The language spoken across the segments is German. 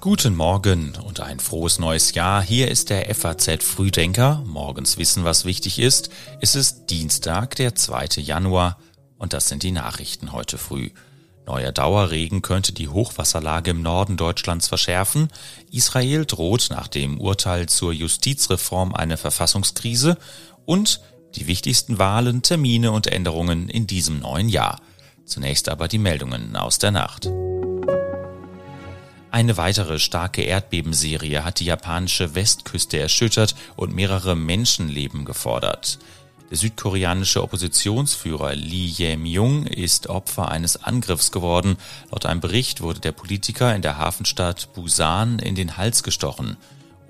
Guten Morgen und ein frohes neues Jahr. Hier ist der FAZ Frühdenker. Morgens wissen, was wichtig ist. Es ist Dienstag, der 2. Januar und das sind die Nachrichten heute früh. Neuer Dauerregen könnte die Hochwasserlage im Norden Deutschlands verschärfen. Israel droht nach dem Urteil zur Justizreform eine Verfassungskrise und die wichtigsten Wahlen, Termine und Änderungen in diesem neuen Jahr. Zunächst aber die Meldungen aus der Nacht. Eine weitere starke Erdbebenserie hat die japanische Westküste erschüttert und mehrere Menschenleben gefordert. Der südkoreanische Oppositionsführer Lee Jae-myung ist Opfer eines Angriffs geworden. Laut einem Bericht wurde der Politiker in der Hafenstadt Busan in den Hals gestochen.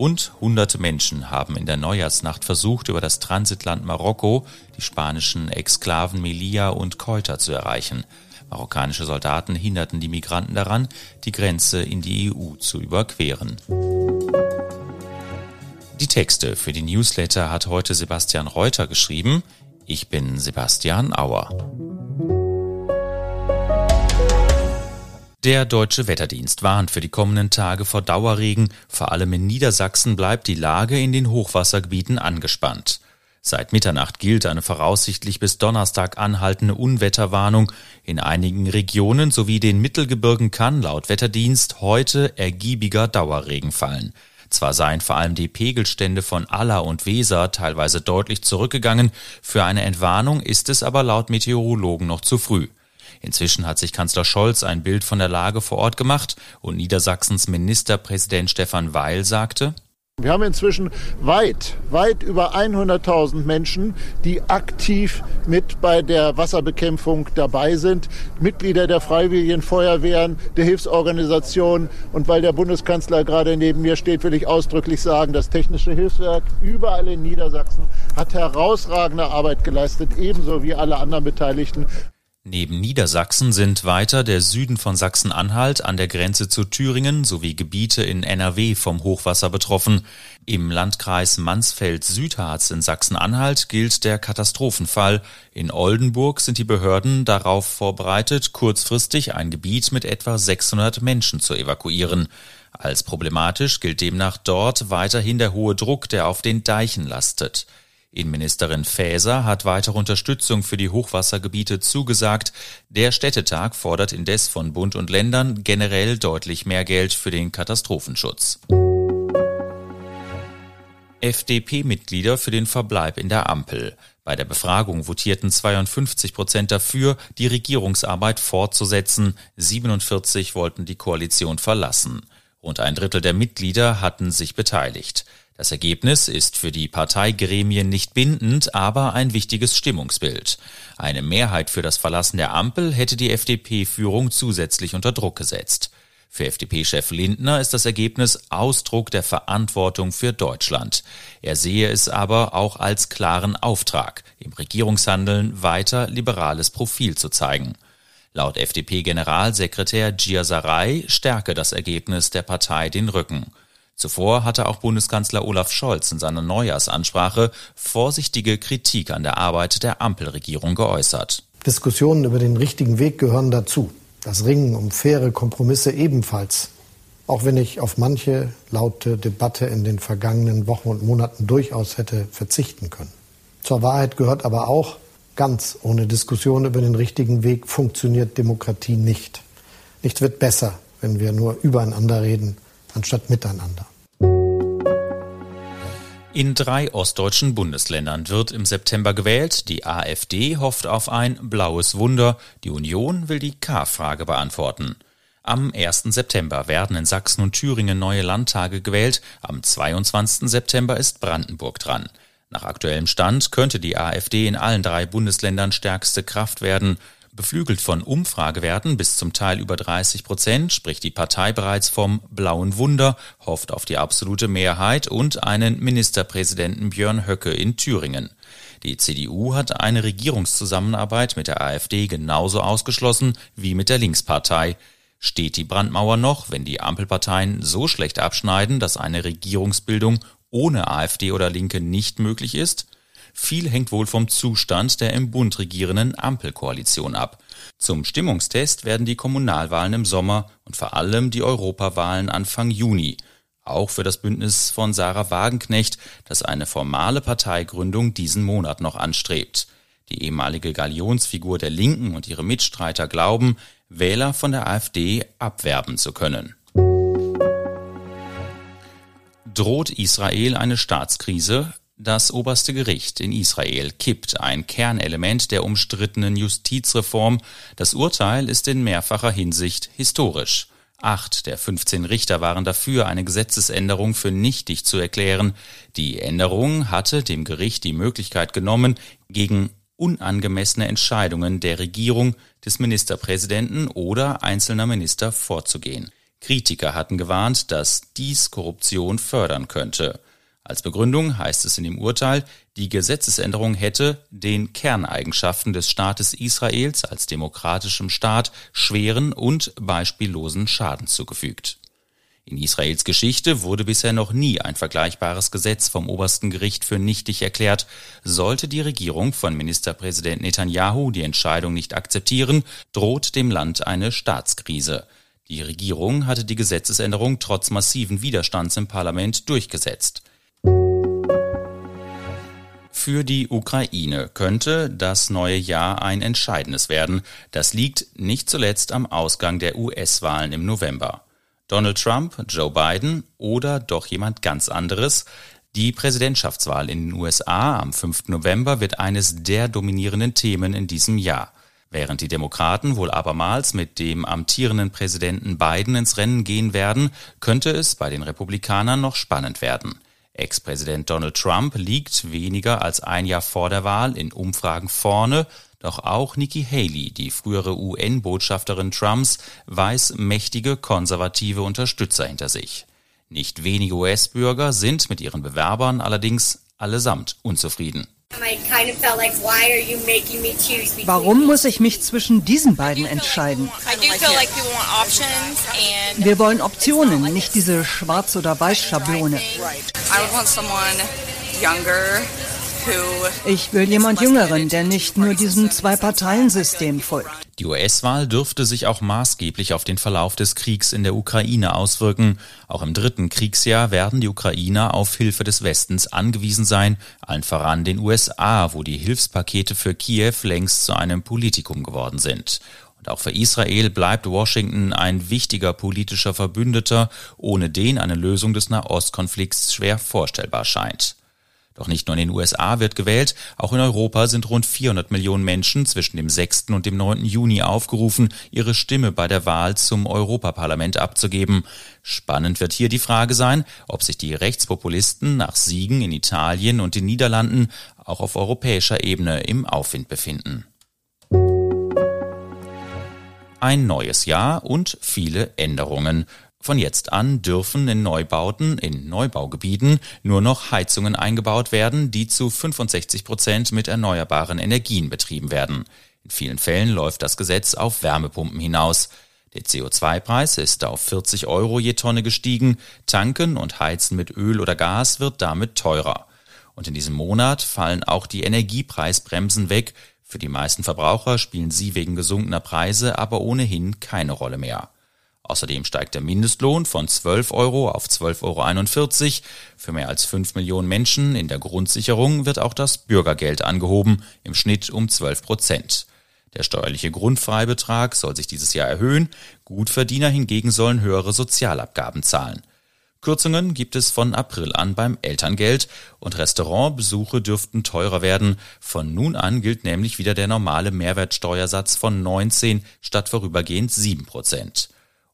Und hunderte Menschen haben in der Neujahrsnacht versucht, über das Transitland Marokko die spanischen Exklaven Melilla und Ceuta zu erreichen. Marokkanische Soldaten hinderten die Migranten daran, die Grenze in die EU zu überqueren. Die Texte für die Newsletter hat heute Sebastian Reuter geschrieben. Ich bin Sebastian Auer. Der deutsche Wetterdienst warnt für die kommenden Tage vor Dauerregen. Vor allem in Niedersachsen bleibt die Lage in den Hochwassergebieten angespannt. Seit Mitternacht gilt eine voraussichtlich bis Donnerstag anhaltende Unwetterwarnung. In einigen Regionen sowie den Mittelgebirgen kann laut Wetterdienst heute ergiebiger Dauerregen fallen. Zwar seien vor allem die Pegelstände von Aller und Weser teilweise deutlich zurückgegangen, für eine Entwarnung ist es aber laut Meteorologen noch zu früh. Inzwischen hat sich Kanzler Scholz ein Bild von der Lage vor Ort gemacht und Niedersachsens Ministerpräsident Stefan Weil sagte, wir haben inzwischen weit, weit über 100.000 Menschen, die aktiv mit bei der Wasserbekämpfung dabei sind. Mitglieder der Freiwilligen Feuerwehren, der Hilfsorganisationen. Und weil der Bundeskanzler gerade neben mir steht, will ich ausdrücklich sagen, das Technische Hilfswerk überall in Niedersachsen hat herausragende Arbeit geleistet, ebenso wie alle anderen Beteiligten. Neben Niedersachsen sind weiter der Süden von Sachsen-Anhalt an der Grenze zu Thüringen sowie Gebiete in NRW vom Hochwasser betroffen. Im Landkreis Mansfeld-Südharz in Sachsen-Anhalt gilt der Katastrophenfall. In Oldenburg sind die Behörden darauf vorbereitet, kurzfristig ein Gebiet mit etwa 600 Menschen zu evakuieren. Als problematisch gilt demnach dort weiterhin der hohe Druck, der auf den Deichen lastet. Innenministerin Faeser hat weitere Unterstützung für die Hochwassergebiete zugesagt. Der Städtetag fordert indes von Bund und Ländern generell deutlich mehr Geld für den Katastrophenschutz. FDP-Mitglieder für den Verbleib in der Ampel. Bei der Befragung votierten 52 Prozent dafür, die Regierungsarbeit fortzusetzen. 47 wollten die Koalition verlassen. Rund ein Drittel der Mitglieder hatten sich beteiligt. Das Ergebnis ist für die Parteigremien nicht bindend, aber ein wichtiges Stimmungsbild. Eine Mehrheit für das Verlassen der Ampel hätte die FDP-Führung zusätzlich unter Druck gesetzt. Für FDP-Chef Lindner ist das Ergebnis Ausdruck der Verantwortung für Deutschland. Er sehe es aber auch als klaren Auftrag, im Regierungshandeln weiter liberales Profil zu zeigen. Laut FDP-Generalsekretär Gia Sarai stärke das Ergebnis der Partei den Rücken. Zuvor hatte auch Bundeskanzler Olaf Scholz in seiner Neujahrsansprache vorsichtige Kritik an der Arbeit der Ampelregierung geäußert. Diskussionen über den richtigen Weg gehören dazu. Das Ringen um faire Kompromisse ebenfalls. Auch wenn ich auf manche laute Debatte in den vergangenen Wochen und Monaten durchaus hätte verzichten können. Zur Wahrheit gehört aber auch, ganz ohne Diskussion über den richtigen Weg funktioniert Demokratie nicht. Nichts wird besser, wenn wir nur übereinander reden, anstatt miteinander. In drei ostdeutschen Bundesländern wird im September gewählt. Die AfD hofft auf ein blaues Wunder. Die Union will die K-Frage beantworten. Am 1. September werden in Sachsen und Thüringen neue Landtage gewählt. Am 22. September ist Brandenburg dran. Nach aktuellem Stand könnte die AfD in allen drei Bundesländern stärkste Kraft werden. Beflügelt von Umfragewerten bis zum Teil über 30 Prozent spricht die Partei bereits vom blauen Wunder, hofft auf die absolute Mehrheit und einen Ministerpräsidenten Björn Höcke in Thüringen. Die CDU hat eine Regierungszusammenarbeit mit der AfD genauso ausgeschlossen wie mit der Linkspartei. Steht die Brandmauer noch, wenn die Ampelparteien so schlecht abschneiden, dass eine Regierungsbildung ohne AfD oder Linke nicht möglich ist? Viel hängt wohl vom Zustand der im Bund regierenden Ampelkoalition ab. Zum Stimmungstest werden die Kommunalwahlen im Sommer und vor allem die Europawahlen Anfang Juni. Auch für das Bündnis von Sarah Wagenknecht, das eine formale Parteigründung diesen Monat noch anstrebt. Die ehemalige Galionsfigur der Linken und ihre Mitstreiter glauben, Wähler von der AfD abwerben zu können. Droht Israel eine Staatskrise? Das oberste Gericht in Israel kippt ein Kernelement der umstrittenen Justizreform. Das Urteil ist in mehrfacher Hinsicht historisch. Acht der 15 Richter waren dafür, eine Gesetzesänderung für nichtig zu erklären. Die Änderung hatte dem Gericht die Möglichkeit genommen, gegen unangemessene Entscheidungen der Regierung, des Ministerpräsidenten oder einzelner Minister vorzugehen. Kritiker hatten gewarnt, dass dies Korruption fördern könnte. Als Begründung heißt es in dem Urteil, die Gesetzesänderung hätte den Kerneigenschaften des Staates Israels als demokratischem Staat schweren und beispiellosen Schaden zugefügt. In Israels Geschichte wurde bisher noch nie ein vergleichbares Gesetz vom obersten Gericht für nichtig erklärt. Sollte die Regierung von Ministerpräsident Netanyahu die Entscheidung nicht akzeptieren, droht dem Land eine Staatskrise. Die Regierung hatte die Gesetzesänderung trotz massiven Widerstands im Parlament durchgesetzt. Für die Ukraine könnte das neue Jahr ein entscheidendes werden. Das liegt nicht zuletzt am Ausgang der US-Wahlen im November. Donald Trump, Joe Biden oder doch jemand ganz anderes? Die Präsidentschaftswahl in den USA am 5. November wird eines der dominierenden Themen in diesem Jahr. Während die Demokraten wohl abermals mit dem amtierenden Präsidenten Biden ins Rennen gehen werden, könnte es bei den Republikanern noch spannend werden. Ex-Präsident Donald Trump liegt weniger als ein Jahr vor der Wahl in Umfragen vorne, doch auch Nikki Haley, die frühere UN-Botschafterin Trumps, weiß mächtige konservative Unterstützer hinter sich. Nicht wenige US-Bürger sind mit ihren Bewerbern allerdings allesamt unzufrieden. Warum muss ich mich zwischen diesen beiden entscheiden? Wir wollen Optionen, nicht diese Schwarz- oder Weiß-Schablone. Ich will jemand Jüngeren, der nicht nur diesem Zwei-Parteien-System folgt. Die US-Wahl dürfte sich auch maßgeblich auf den Verlauf des Kriegs in der Ukraine auswirken. Auch im dritten Kriegsjahr werden die Ukrainer auf Hilfe des Westens angewiesen sein, allen voran den USA, wo die Hilfspakete für Kiew längst zu einem Politikum geworden sind. Und auch für Israel bleibt Washington ein wichtiger politischer Verbündeter, ohne den eine Lösung des Nahostkonflikts schwer vorstellbar scheint. Doch nicht nur in den USA wird gewählt, auch in Europa sind rund 400 Millionen Menschen zwischen dem 6. und dem 9. Juni aufgerufen, ihre Stimme bei der Wahl zum Europaparlament abzugeben. Spannend wird hier die Frage sein, ob sich die Rechtspopulisten nach Siegen in Italien und den Niederlanden auch auf europäischer Ebene im Aufwind befinden. Ein neues Jahr und viele Änderungen. Von jetzt an dürfen in Neubauten, in Neubaugebieten nur noch Heizungen eingebaut werden, die zu 65 Prozent mit erneuerbaren Energien betrieben werden. In vielen Fällen läuft das Gesetz auf Wärmepumpen hinaus. Der CO2-Preis ist auf 40 Euro je Tonne gestiegen. Tanken und Heizen mit Öl oder Gas wird damit teurer. Und in diesem Monat fallen auch die Energiepreisbremsen weg. Für die meisten Verbraucher spielen sie wegen gesunkener Preise aber ohnehin keine Rolle mehr. Außerdem steigt der Mindestlohn von 12 Euro auf 12,41 Euro. Für mehr als 5 Millionen Menschen in der Grundsicherung wird auch das Bürgergeld angehoben, im Schnitt um 12 Prozent. Der steuerliche Grundfreibetrag soll sich dieses Jahr erhöhen, Gutverdiener hingegen sollen höhere Sozialabgaben zahlen. Kürzungen gibt es von April an beim Elterngeld und Restaurantbesuche dürften teurer werden. Von nun an gilt nämlich wieder der normale Mehrwertsteuersatz von 19 statt vorübergehend 7 Prozent.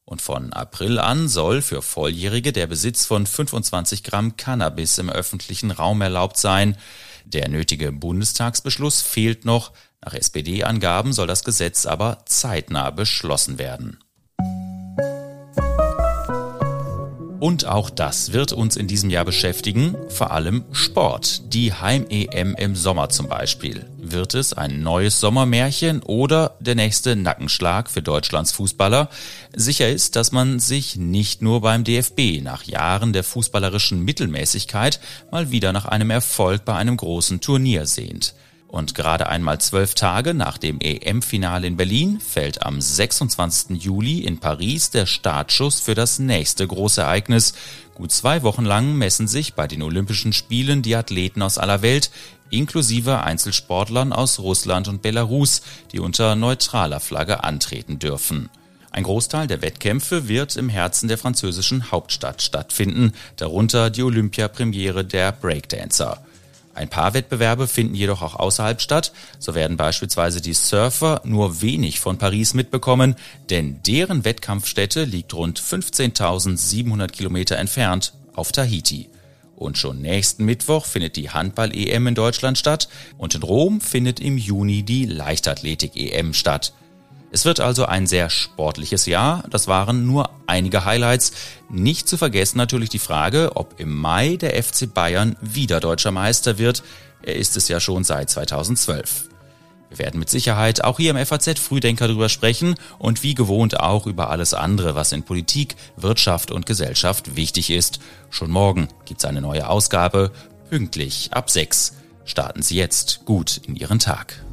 Und von April an soll für Volljährige der Besitz von 25 Gramm Cannabis im öffentlichen Raum erlaubt sein. Der nötige Bundestagsbeschluss fehlt noch. Nach SPD-Angaben soll das Gesetz aber zeitnah beschlossen werden. Und auch das wird uns in diesem Jahr beschäftigen, vor allem Sport. Die Heim-EM im Sommer zum Beispiel. Wird es ein neues Sommermärchen oder der nächste Nackenschlag für Deutschlands Fußballer? Sicher ist, dass man sich nicht nur beim DFB nach Jahren der fußballerischen Mittelmäßigkeit mal wieder nach einem Erfolg bei einem großen Turnier sehnt. Und gerade einmal zwölf Tage nach dem EM-Finale in Berlin fällt am 26. Juli in Paris der Startschuss für das nächste große Ereignis. Gut zwei Wochen lang messen sich bei den Olympischen Spielen die Athleten aus aller Welt, inklusive Einzelsportlern aus Russland und Belarus, die unter neutraler Flagge antreten dürfen. Ein Großteil der Wettkämpfe wird im Herzen der französischen Hauptstadt stattfinden, darunter die Olympiapremiere der Breakdancer. Ein paar Wettbewerbe finden jedoch auch außerhalb statt. So werden beispielsweise die Surfer nur wenig von Paris mitbekommen, denn deren Wettkampfstätte liegt rund 15.700 Kilometer entfernt auf Tahiti. Und schon nächsten Mittwoch findet die Handball-EM in Deutschland statt und in Rom findet im Juni die Leichtathletik-EM statt. Es wird also ein sehr sportliches Jahr. Das waren nur einige Highlights. Nicht zu vergessen natürlich die Frage, ob im Mai der FC Bayern wieder deutscher Meister wird. Er ist es ja schon seit 2012. Wir werden mit Sicherheit auch hier im FAZ Frühdenker darüber sprechen und wie gewohnt auch über alles andere, was in Politik, Wirtschaft und Gesellschaft wichtig ist. Schon morgen gibt's eine neue Ausgabe, pünktlich ab 6. Starten Sie jetzt gut in Ihren Tag.